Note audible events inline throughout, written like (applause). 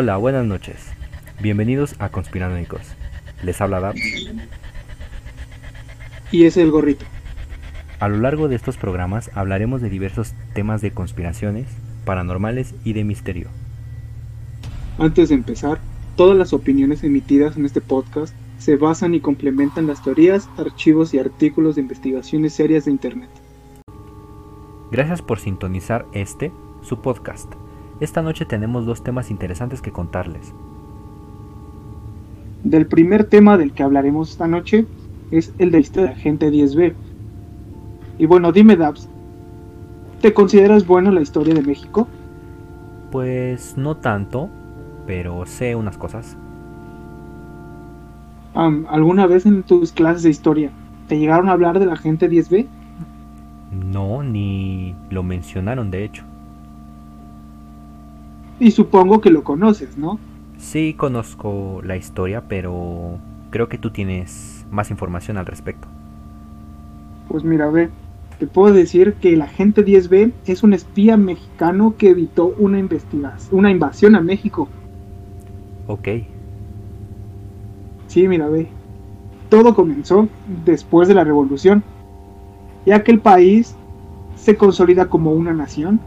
Hola, buenas noches. Bienvenidos a Conspiranoicos. Les habla Dab. Y es el gorrito. A lo largo de estos programas hablaremos de diversos temas de conspiraciones, paranormales y de misterio. Antes de empezar, todas las opiniones emitidas en este podcast se basan y complementan las teorías, archivos y artículos de investigaciones serias de Internet. Gracias por sintonizar este, su podcast. Esta noche tenemos dos temas interesantes que contarles. Del primer tema del que hablaremos esta noche es el de la Agente 10B. Y bueno, dime Dabs, ¿te consideras bueno la historia de México? Pues no tanto, pero sé unas cosas. ¿Alguna vez en tus clases de historia te llegaron a hablar de la Agente 10B? No, ni lo mencionaron de hecho. Y supongo que lo conoces, ¿no? Sí, conozco la historia, pero creo que tú tienes más información al respecto. Pues mira, ve, te puedo decir que el agente 10B es un espía mexicano que evitó una investigación, una invasión a México. Ok. Sí, mira, ve. Todo comenzó después de la revolución, ya que el país se consolida como una nación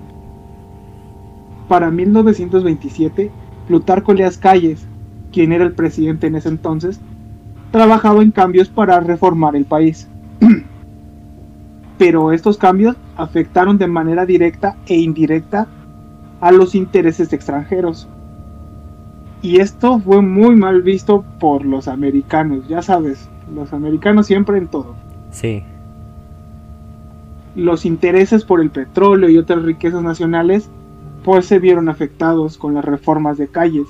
para 1927, Plutarco Leas Calles, quien era el presidente en ese entonces, trabajaba en cambios para reformar el país. (clears throat) Pero estos cambios afectaron de manera directa e indirecta a los intereses extranjeros. Y esto fue muy mal visto por los americanos, ya sabes, los americanos siempre en todo. Sí. Los intereses por el petróleo y otras riquezas nacionales pues se vieron afectados con las reformas de calles.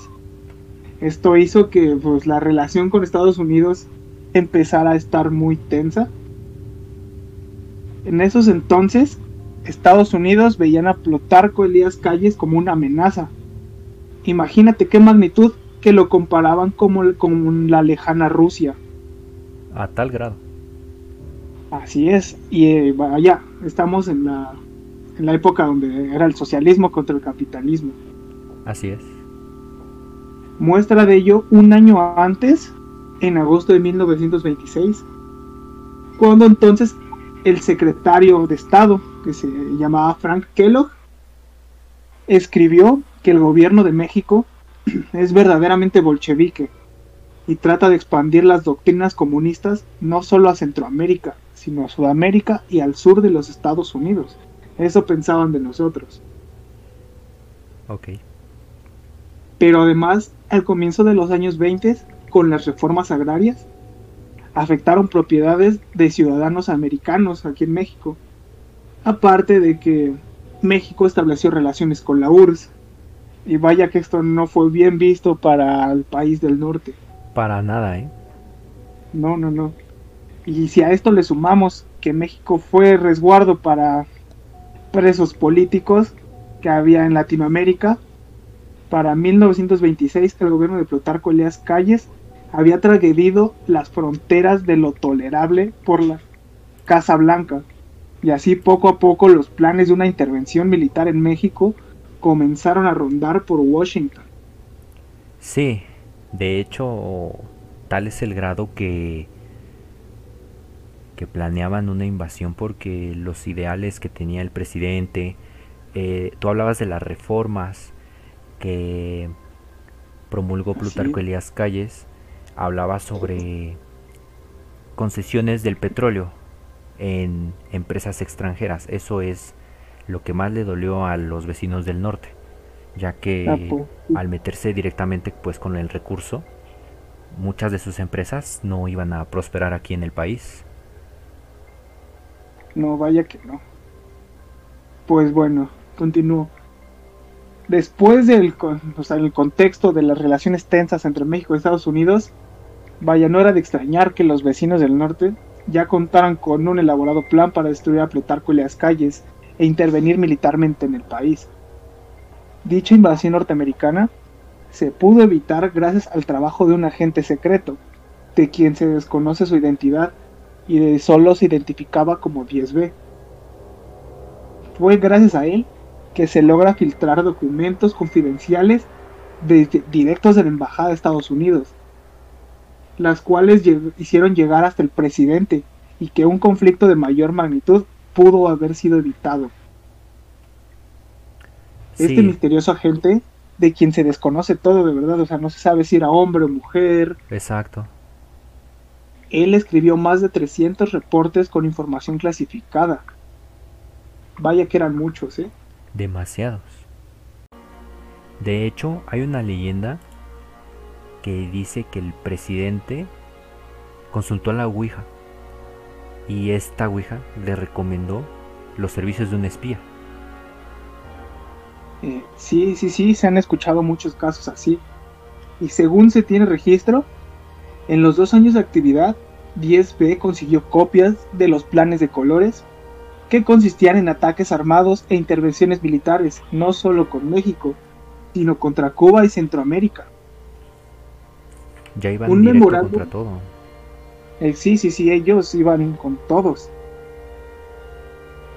Esto hizo que pues, la relación con Estados Unidos empezara a estar muy tensa. En esos entonces, Estados Unidos veían a Plutarco Elías Calles como una amenaza. Imagínate qué magnitud que lo comparaban como, con la lejana Rusia. A tal grado. Así es, y eh, vaya, estamos en la en la época donde era el socialismo contra el capitalismo. Así es. Muestra de ello un año antes, en agosto de 1926, cuando entonces el secretario de Estado, que se llamaba Frank Kellogg, escribió que el gobierno de México (clears throat) es verdaderamente bolchevique y trata de expandir las doctrinas comunistas no solo a Centroamérica, sino a Sudamérica y al sur de los Estados Unidos. Eso pensaban de nosotros. Ok. Pero además, al comienzo de los años 20, con las reformas agrarias, afectaron propiedades de ciudadanos americanos aquí en México. Aparte de que México estableció relaciones con la URSS. Y vaya que esto no fue bien visto para el país del norte. Para nada, ¿eh? No, no, no. Y si a esto le sumamos que México fue resguardo para presos políticos que había en Latinoamérica. Para 1926 el gobierno de Plutarco Elías Calles había tragedido las fronteras de lo tolerable por la Casa Blanca. Y así poco a poco los planes de una intervención militar en México comenzaron a rondar por Washington. Sí, de hecho, tal es el grado que planeaban una invasión porque los ideales que tenía el presidente, eh, tú hablabas de las reformas que promulgó Plutarco Elías Calles, hablaba sobre concesiones del petróleo en empresas extranjeras. Eso es lo que más le dolió a los vecinos del norte, ya que ah, pues, al meterse directamente pues con el recurso, muchas de sus empresas no iban a prosperar aquí en el país. No, vaya que no. Pues bueno, continúo. Después del el contexto de las relaciones tensas entre México y Estados Unidos, vaya, no era de extrañar que los vecinos del norte ya contaran con un elaborado plan para destruir a Plutarco y las calles e intervenir militarmente en el país. Dicha invasión norteamericana se pudo evitar gracias al trabajo de un agente secreto, de quien se desconoce su identidad y de solo se identificaba como 10B. Fue gracias a él que se logra filtrar documentos confidenciales directos de la Embajada de Estados Unidos, las cuales hicieron llegar hasta el presidente y que un conflicto de mayor magnitud pudo haber sido evitado. Este misterioso agente, de quien se desconoce todo de verdad, o sea, no se sabe si era hombre o mujer. Exacto. Él escribió más de 300 reportes con información clasificada. Vaya que eran muchos, ¿eh? Demasiados. De hecho, hay una leyenda que dice que el presidente consultó a la Ouija y esta Ouija le recomendó los servicios de un espía. Eh, sí, sí, sí, se han escuchado muchos casos así. Y según se tiene registro, en los dos años de actividad, 10B consiguió copias de los planes de colores que consistían en ataques armados e intervenciones militares, no solo con México, sino contra Cuba y Centroamérica. Ya iban un directo contra todo. Eh, sí, sí, sí, ellos iban con todos.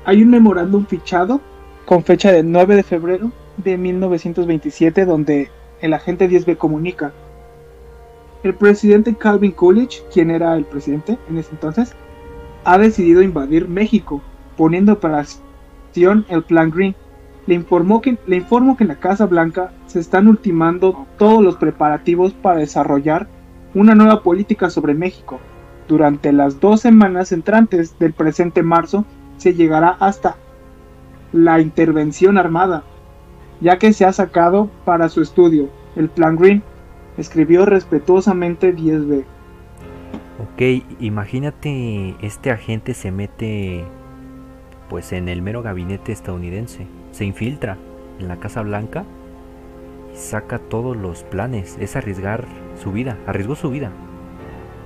Hay un memorándum fichado con fecha del 9 de febrero de 1927 donde el agente 10B comunica. El presidente Calvin Coolidge, quien era el presidente en ese entonces, ha decidido invadir México, poniendo en operación el Plan Green, le, informó que, le informo que en la Casa Blanca se están ultimando todos los preparativos para desarrollar una nueva política sobre México. Durante las dos semanas entrantes del presente marzo se llegará hasta la intervención armada, ya que se ha sacado para su estudio el Plan Green, escribió respetuosamente 10B. Ok, imagínate este agente se mete pues en el mero gabinete estadounidense se infiltra en la Casa Blanca y saca todos los planes. Es arriesgar su vida, arriesgó su vida.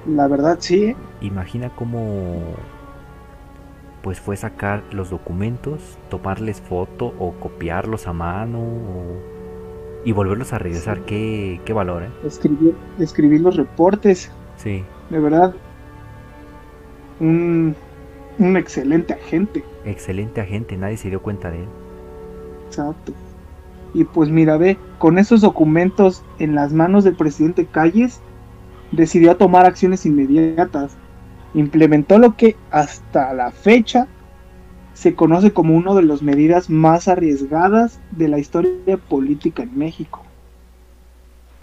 La verdad sí. Imagina cómo pues fue sacar los documentos, tomarles foto o copiarlos a mano y volverlos a regresar. Qué, qué valor, ¿eh? Escribir, escribir los reportes. Sí. De verdad. Un, un excelente agente. Excelente agente, nadie se dio cuenta de él. Exacto. Y pues mira, ve, con esos documentos en las manos del presidente Calles, decidió tomar acciones inmediatas. Implementó lo que hasta la fecha se conoce como una de las medidas más arriesgadas de la historia política en México.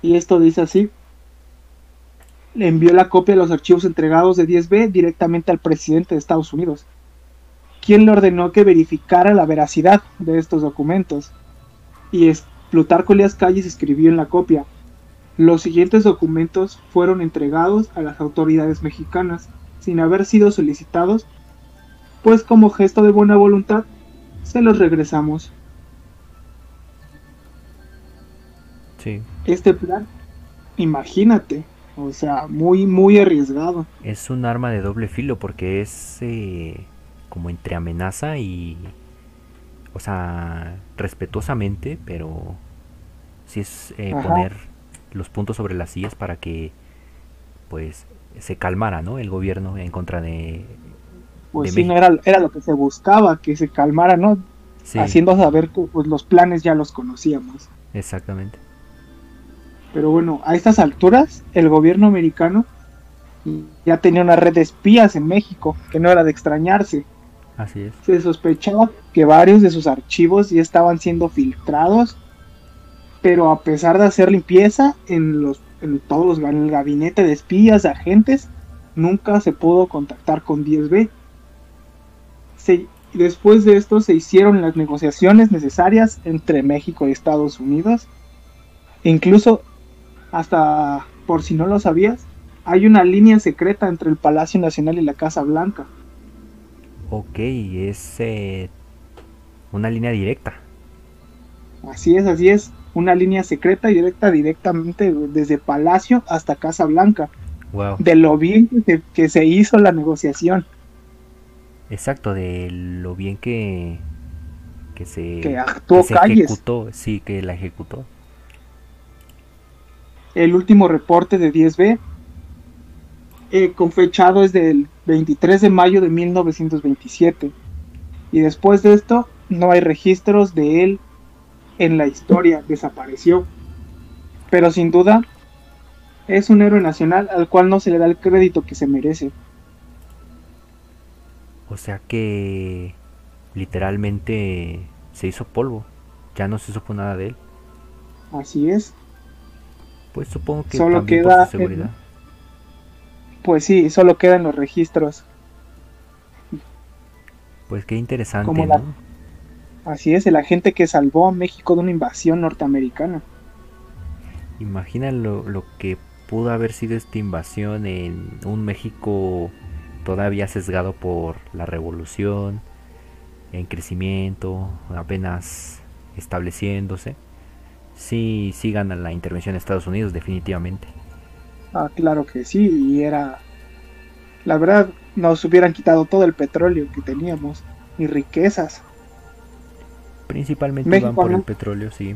Y esto dice así. Le envió la copia de los archivos entregados de 10B directamente al presidente de Estados Unidos quien le ordenó que verificara la veracidad de estos documentos. Y es, Plutarco Elías Calles escribió en la copia, los siguientes documentos fueron entregados a las autoridades mexicanas sin haber sido solicitados, pues como gesto de buena voluntad se los regresamos. Sí. Este plan, imagínate, o sea, muy, muy arriesgado. Es un arma de doble filo porque es eh, como entre amenaza y, o sea, respetuosamente, pero sí es eh, poner los puntos sobre las sillas para que, pues, se calmara, ¿no? El gobierno en contra de... Pues sí, no era, era lo que se buscaba, que se calmara, ¿no? Haciendo saber que pues, los planes ya los conocíamos. Exactamente. Pero bueno, a estas alturas, el gobierno americano ya tenía una red de espías en México, que no era de extrañarse. Así es. Se sospechaba que varios de sus archivos ya estaban siendo filtrados, pero a pesar de hacer limpieza en los en todos los en el gabinete de espías, de agentes, nunca se pudo contactar con 10B. Después de esto se hicieron las negociaciones necesarias entre México y Estados Unidos. incluso, hasta por si no lo sabías, hay una línea secreta entre el Palacio Nacional y la Casa Blanca. Ok, es eh, una línea directa. Así es, así es. Una línea secreta y directa directamente desde Palacio hasta Casa Blanca. Wow. De lo bien que se, hizo la negociación. Exacto, de lo bien que, que se, que actuó se ejecutó. Sí, que la ejecutó. El último reporte de 10B eh, con fechado es del 23 de mayo de 1927. Y después de esto no hay registros de él en la historia, desapareció. pero sin duda es un héroe nacional al cual no se le da el crédito que se merece. O sea que literalmente se hizo polvo, ya no se supo nada de él. Así es. Pues supongo que Solo queda por seguridad. Pues sí, solo quedan los registros. Pues qué interesante, Como ¿no? Así es, el agente que salvó a México de una invasión norteamericana. Imagina lo, lo que pudo haber sido esta invasión en un México todavía sesgado por la revolución, en crecimiento, apenas estableciéndose. Sí, sí gana la intervención de Estados Unidos, definitivamente. Ah, claro que sí, y era... La verdad, nos hubieran quitado todo el petróleo que teníamos y riquezas. Principalmente México, van por ¿no? el petróleo, sí.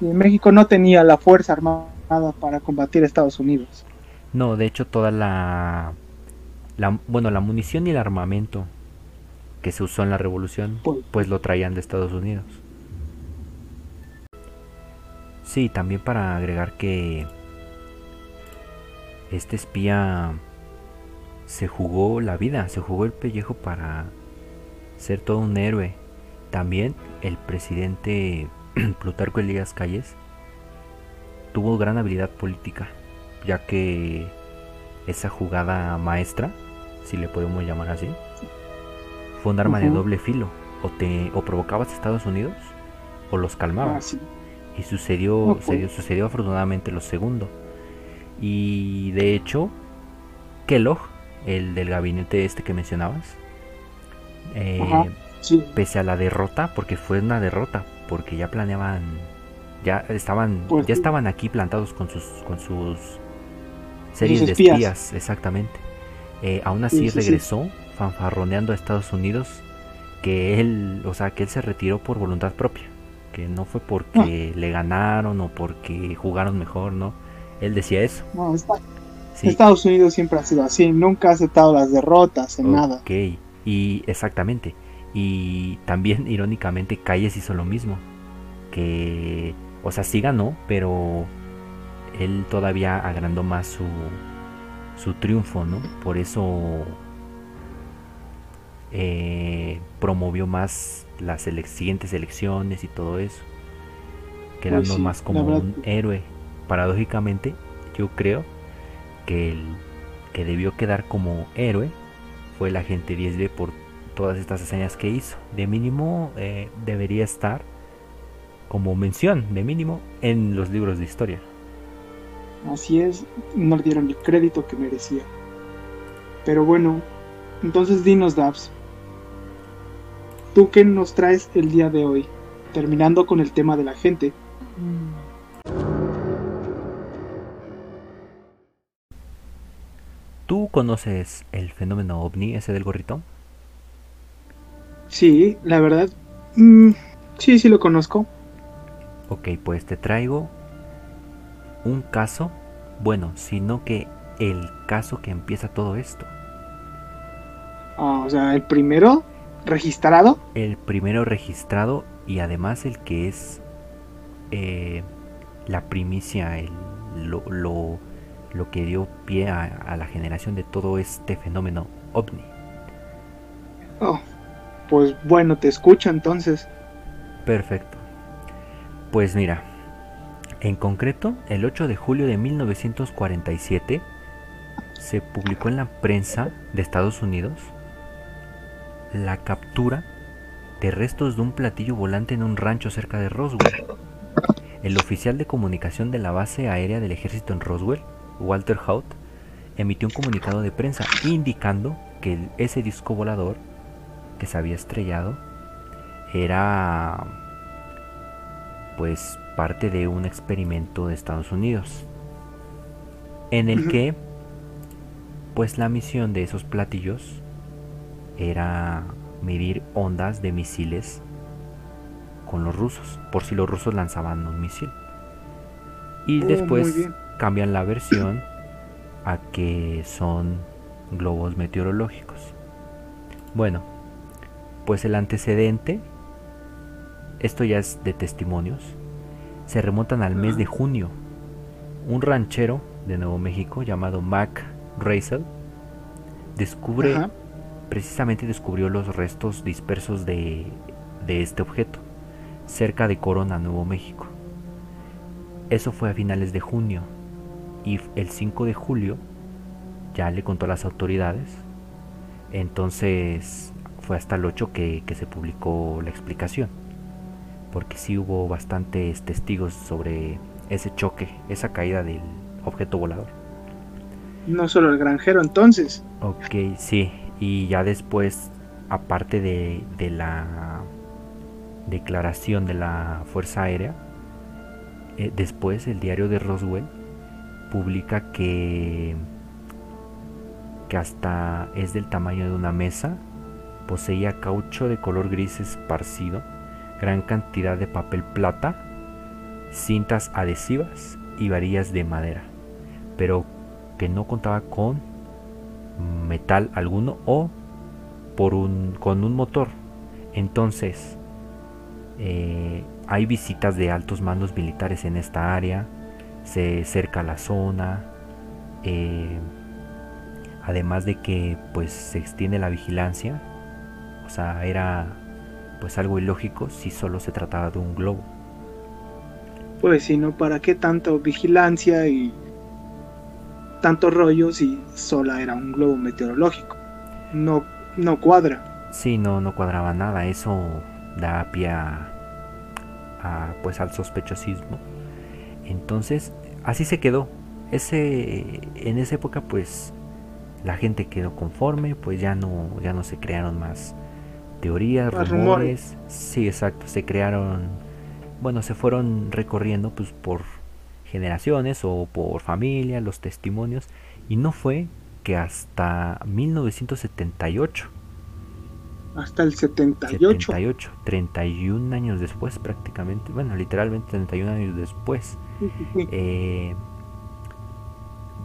Y México no tenía la fuerza armada para combatir a Estados Unidos. No, de hecho toda la, la bueno, la munición y el armamento que se usó en la revolución, Pues- pues lo traían de Estados Unidos. Sí, también para agregar que este espía se jugó la vida, se jugó el pellejo para ser todo un héroe. También el presidente (clears throat) Plutarco Elías Calles tuvo gran habilidad política, ya que esa jugada maestra, si le podemos llamar así, fue un arma de doble filo. O te o provocabas a Estados Unidos o los Ah, calmabas. sí. Y sucedió, sucedió, sucedió afortunadamente lo segundo. Y de hecho, Kellogg, el del gabinete este que mencionabas, eh, Ajá. Sí, pese a la derrota, porque fue una derrota, porque ya planeaban, ya estaban, Pues ya estaban aquí plantados con sus, con sus series de espías. espías, exactamente. Eh, aún así Sí, sí, sí. regresó fanfarroneando a Estados Unidos, que él, o sea, que él se retiró por voluntad propia, que no fue porque le ganaron o porque jugaron mejor, no. Él decía eso. no, está- Sí. Estados Unidos siempre ha sido así, nunca ha aceptado las derrotas en nada. Ok, y exactamente. Y también, (laughs) irónicamente, Calles hizo lo mismo. Que, o sea, sí ganó, pero él todavía agrandó más su, su triunfo, ¿no? Por eso eh, promovió más las siguientes elecciones y todo eso. Quedando Pues sí, más como verdad un héroe. Paradójicamente, yo creo que el que debió quedar como héroe fue el agente 10B por todas estas hazañas que hizo. De mínimo eh, debería estar como mención, de mínimo, en los libros de historia. Así es, no le dieron el crédito que merecía. Pero bueno, entonces dinos, Dabs. ¿Tú qué nos traes el día de hoy? Terminando con el tema de la gente. ¿Tú conoces el fenómeno ovni, ese del gorrito? Sí, la verdad. mm, sí, sí lo conozco. Ok, pues te traigo un caso, bueno, sino que el caso que empieza todo esto. Ah, o sea, el primero registrado. El primero registrado y además el que es eh, la primicia, el, lo, lo, lo que dio pie a, a la generación de todo este fenómeno ovni. Oh, pues bueno, te escucho entonces. Perfecto. Pues mira, en concreto, el 8 de julio de 1947 se publicó en la prensa de Estados Unidos la captura de restos de un platillo volante en un rancho cerca de Roswell. El oficial de comunicación de la base aérea del ejército en Roswell, Walter Haut, emitió un comunicado de prensa indicando que ese disco volador que se había estrellado era pues parte de un experimento de Estados Unidos en el que pues la misión de esos platillos era medir ondas de misiles con los rusos por si los rusos lanzaban un misil. Y Oh, después cambian la versión a que son globos meteorológicos. Bueno pues el antecedente esto ya es de testimonios, se remontan al mes de junio un ranchero de Nuevo México llamado Mac Raisel descubre, precisamente descubrió los restos dispersos de, de este objeto, cerca de Corona, Nuevo México. Eso fue a finales de junio y el 5 de julio ya le contó a las autoridades. Entonces fue hasta el 8 que, que se publicó la explicación. Porque sí hubo bastantes testigos sobre ese choque, esa caída del objeto volador. No solo el granjero entonces. Ok, sí. Y ya después, aparte de, de la declaración de la Fuerza Aérea, eh, después el diario de Roswell publica que, que hasta es del tamaño de una mesa, poseía caucho de color gris esparcido, gran cantidad de papel plata, cintas adhesivas y varillas de madera, pero que no contaba con metal alguno o por un, con un motor. Entonces, eh, hay visitas de altos mandos militares en esta área, se cerca la zona, eh, además de que pues se extiende la vigilancia, o sea, era pues algo ilógico si solo se trataba de un globo. Pues si no, ¿para qué tanto vigilancia y tanto rollo si solo era un globo meteorológico? No, no cuadra. Sí, no, no cuadraba nada. Eso da pie a, pues al sospechosismo. Entonces, así se quedó. Ese, en esa época, pues la gente quedó conforme, pues ya no, ya no se crearon más teorías, rumores. Sí, exacto, se crearon, bueno, se fueron recorriendo pues por generaciones o por familia, los testimonios, y no fue que hasta 1978 hasta el 78. 78, 31 años después prácticamente, bueno, literalmente 31 años después, (laughs) eh,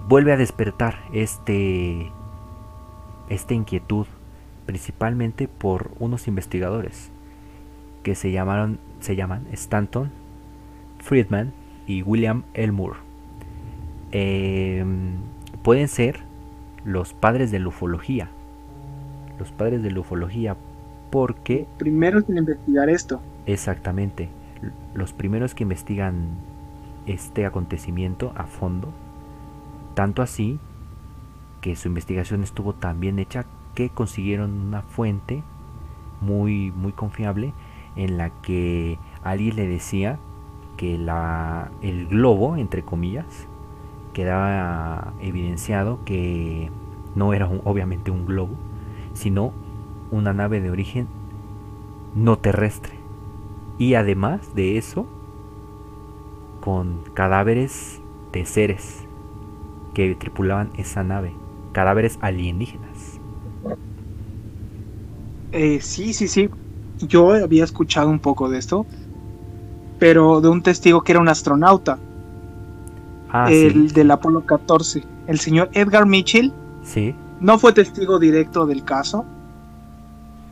vuelve a despertar este, esta inquietud, principalmente por unos investigadores que se llamaron, se llaman Stanton, Friedman y William Elmore. Eh, pueden ser los padres de la ufología los padres de la ufología, porque... Primeros en investigar esto. Exactamente, los primeros que investigan este acontecimiento a fondo, tanto así que su investigación estuvo tan bien hecha que consiguieron una fuente muy muy confiable en la que alguien le decía que la, el globo, entre comillas, quedaba evidenciado que no era obviamente un globo, sino una nave de origen no terrestre. Y además de eso, con cadáveres de seres que tripulaban esa nave, cadáveres alienígenas. Eh, sí, sí, sí. Yo había escuchado un poco de esto, pero de un testigo que era un astronauta. Ah, el del Apolo 14, el señor Edgar Mitchell. Sí no fue testigo directo del caso,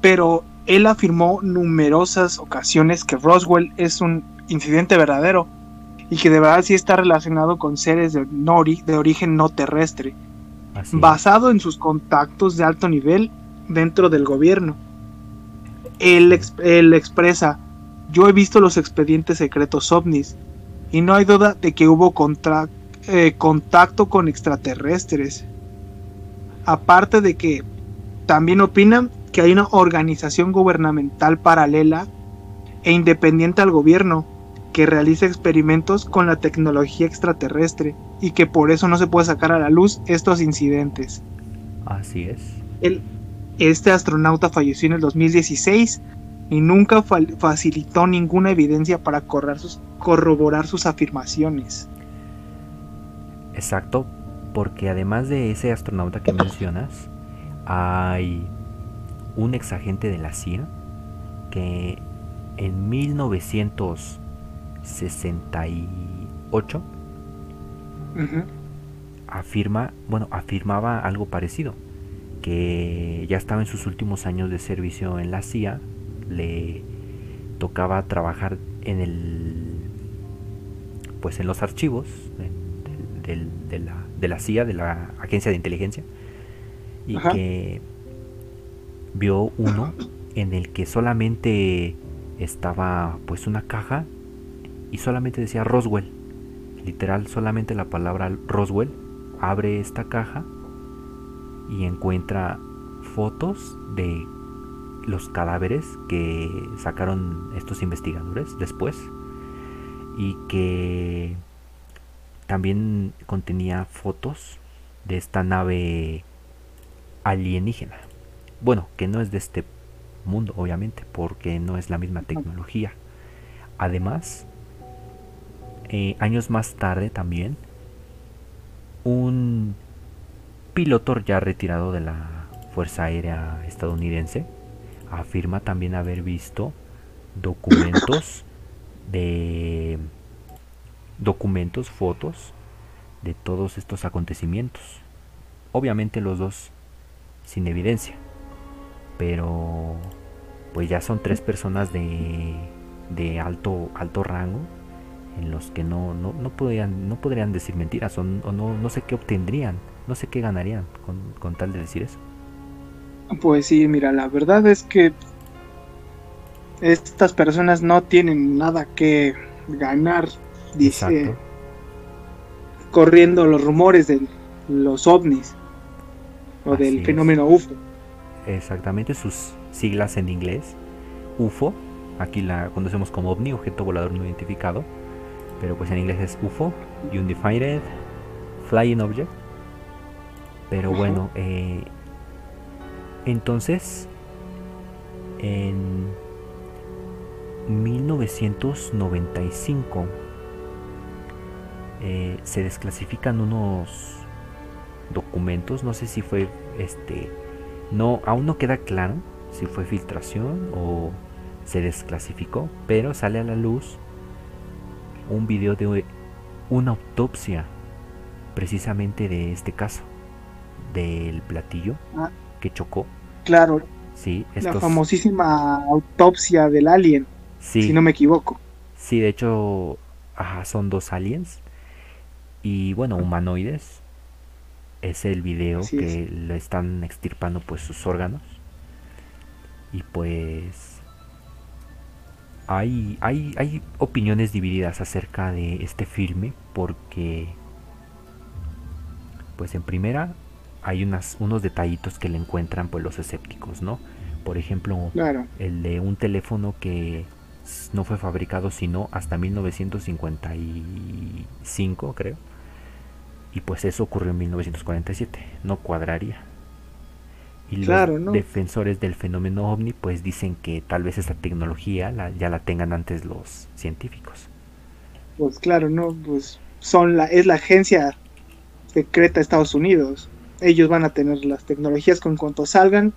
pero él afirmó numerosas ocasiones que Roswell es un incidente verdadero y que de verdad sí está relacionado con seres de, de origen no terrestre, basado en sus contactos de alto nivel dentro del gobierno. Él, él, expresa, yo he visto los expedientes secretos ovnis y no hay duda de que hubo eh, contacto con extraterrestres aparte de que también opinan que hay una organización gubernamental paralela e independiente al gobierno que realiza experimentos con la tecnología extraterrestre y que por eso no se puede sacar a la luz estos incidentes. Así es. El, este astronauta falleció en el 2016 y nunca facilitó ninguna evidencia para corroborar sus afirmaciones. Exacto, porque además de ese astronauta que mencionas, hay un exagente de la CIA que en 1968 afirma, bueno, afirmaba algo parecido, que ya estaba en sus últimos años de servicio en la CIA, le tocaba trabajar en el pues en los archivos de, la, de la CIA, de la Agencia de Inteligencia, y que vio uno en el que solamente estaba pues una caja y solamente decía Roswell. Literal, solamente la palabra Roswell abre esta caja y encuentra fotos de los cadáveres que sacaron estos investigadores después y que también contenía fotos de esta nave alienígena. Bueno, que no es de este mundo, obviamente, porque no es la misma tecnología. Además, eh, años más tarde también, un piloto ya retirado de la Fuerza Aérea estadounidense afirma también haber visto documentos (coughs) de documentos, fotos de todos estos acontecimientos. Obviamente los dos sin evidencia, pero pues ya son tres personas de, de alto alto rango en los que no, no, no, podrían, no podrían decir mentiras o, no, no sé qué obtendrían, no sé qué ganarían con, con tal de decir eso. Pues sí, mira, la verdad es que estas personas no tienen nada que ganar, dice, corriendo los rumores de los ovnis o del fenómeno UFO. Exactamente, sus siglas en inglés, UFO, aquí la conocemos como ovni, objeto volador no identificado, pero pues en inglés es UFO, Undefined Flying Object. Pero bueno, eh, entonces, en 1995 eh, se desclasifican unos documentos, no sé si fue este, no, aún no queda claro si fue filtración o se desclasificó, pero sale a la luz un video de una autopsia precisamente de este caso del platillo ah que chocó. Claro. Sí, La famosísima autopsia del alien, si no me equivoco. Sí, de hecho, son dos aliens y bueno, humanoides. Es el video que le están extirpando pues sus órganos. Y pues hay, hay, hay opiniones divididas acerca de este filme porque pues en primera hay unas, unos detallitos que le encuentran pues los escépticos, ¿no? Por ejemplo, el de un teléfono que no fue fabricado sino hasta 1955, creo. Y pues eso ocurrió en 1947, no cuadraría. Y los defensores del fenómeno ovni pues dicen que tal vez esta tecnología ya la tengan antes los científicos. Pues claro, no, pues son la es la agencia secreta de Estados Unidos ellos van a tener las tecnologías con cuanto salgan,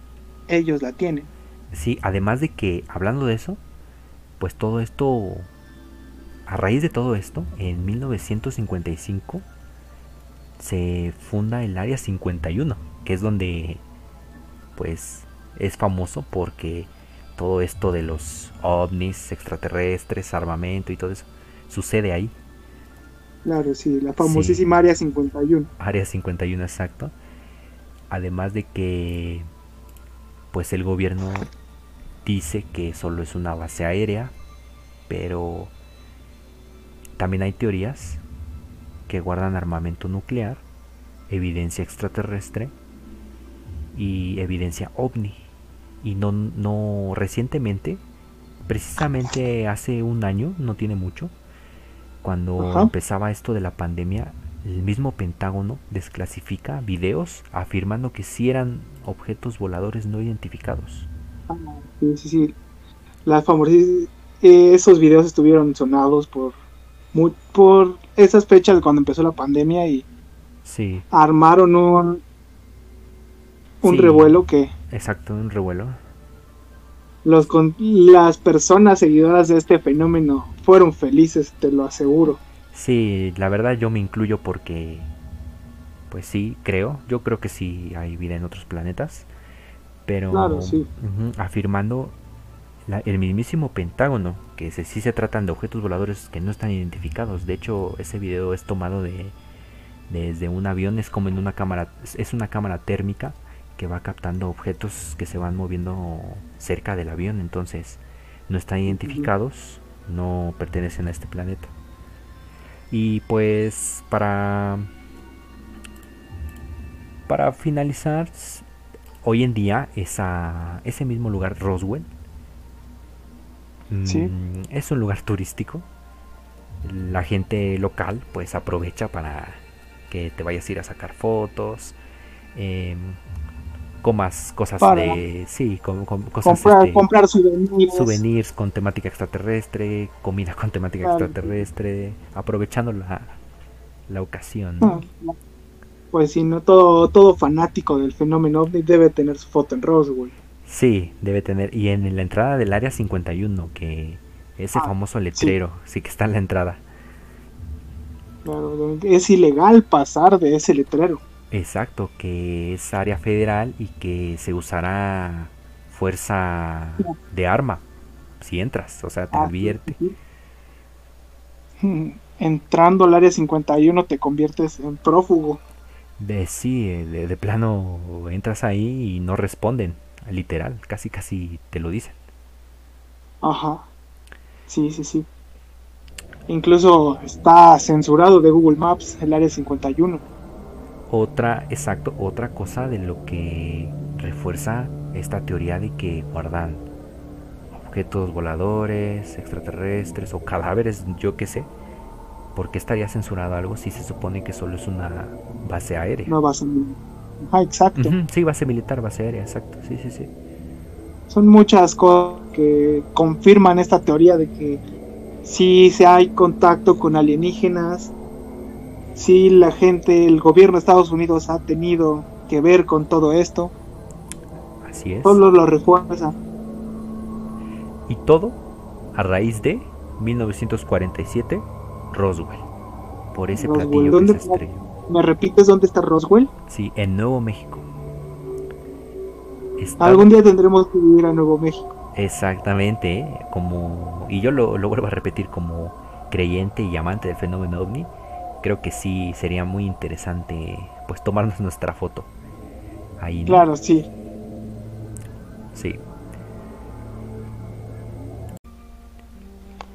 ellos la tienen. Sí, además de que, hablando de eso, pues todo esto, a raíz de todo esto, en 1955 se funda el Área 51, que es donde, pues, es famoso porque todo esto de los ovnis extraterrestres, armamento y todo eso, sucede ahí. Claro, sí, la famosísima Área 51. Área 51, exacto. Además de que pues el gobierno dice que solo es una base aérea, pero también hay teorías que guardan armamento nuclear, evidencia extraterrestre y evidencia ovni. Y no, no recientemente, precisamente hace un año, no tiene mucho, cuando empezaba esto de la pandemia, el mismo Pentágono desclasifica videos afirmando que sí eran objetos voladores no identificados. Ah, sí, sí, sí. Las esos videos estuvieron sonados por por esas fechas cuando empezó la pandemia y sí. armaron un un revuelo que exacto un revuelo los con las personas seguidoras de este fenómeno fueron felices te lo aseguro Sí, la verdad yo me incluyo porque, pues sí, creo, yo creo que sí hay vida en otros planetas, pero afirmando el mismísimo Pentágono, que sí se tratan de objetos voladores que no están identificados. De hecho, ese video es tomado de, desde un avión es como en una cámara es una cámara térmica que va captando objetos que se van moviendo cerca del avión. Entonces no están identificados no pertenecen a este planeta y pues para para finalizar hoy en día esa, ese mismo lugar Roswell mm, es un lugar turístico. La gente local pues aprovecha para que te vayas a ir a sacar fotos, eh, comas cosas de... Sí, cosas comprar, este, comprar souvenirs. souvenirs. con temática extraterrestre, comida con temática extraterrestre, aprovechando la, la ocasión. Ah, pues si no, todo, todo fanático del fenómeno ovni debe tener su foto en Roswell. Sí, debe tener. Y en la entrada del área 51, que ese ah, famoso letrero, sí. que está en la entrada. Claro, es ilegal pasar de ese letrero. Exacto, que es área federal y que se usará fuerza de arma si entras, o sea, te ah, advierte. (laughs) Entrando al área 51 te conviertes en prófugo. De, sí, de, de, plano entras ahí y no responden, literal, casi casi te lo dicen. Ajá. Sí, sí, sí. Incluso está censurado de Google Maps el área 51. Otra, exacto, otra cosa de lo que refuerza esta teoría de que guardan objetos voladores, extraterrestres o cadáveres, yo qué sé. ¿Por qué estaría censurado algo si se supone que solo es una base aérea? Una base Ah, exacto. sí, base militar, base aérea, exacto. Sí, sí, sí. Son muchas cosas que confirman esta teoría de que si se hay contacto con alienígenas, si la gente, el gobierno de Estados Unidos ha tenido que ver con todo esto. Así es. Solo lo refuerza. Y todo a raíz de 1947, Roswell. Por ese platillo que se ¿Me repites dónde está Roswell? Sí, en Nuevo México. Algún día tendremos que vivir a Nuevo México. Exactamente, como y yo lo, lo vuelvo a repetir como creyente y amante del fenómeno ovni, creo que sí sería muy interesante pues tomarnos nuestra foto ahí. Claro, sí. Sí.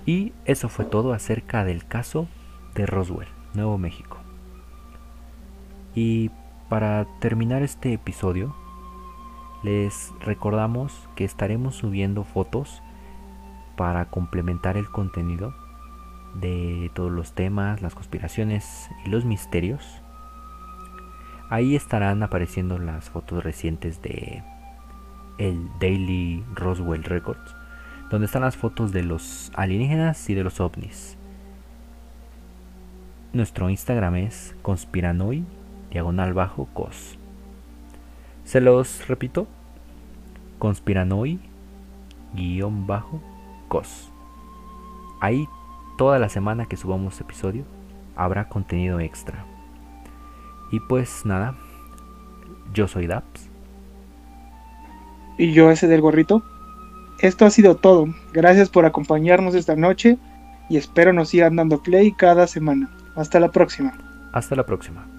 Y eso fue todo acerca del caso de Roswell, Nuevo México. Y para terminar este episodio, les recordamos que estaremos subiendo fotos para complementar el contenido de todos los temas, las conspiraciones y los misterios. Ahí estarán apareciendo las fotos recientes de el Daily Roswell Records, donde están las fotos de los alienígenas y de los ovnis. Nuestro Instagram es conspiranoi diagonal bajo cos. Se los repito, conspiranoi guion bajo cos. Ahí toda la semana que subamos episodio habrá contenido extra. Y pues nada, yo soy Daps. Y yo ese del gorrito. Esto ha sido todo. Gracias por acompañarnos esta noche y espero nos sigan dando play cada semana. Hasta la próxima. Hasta la próxima.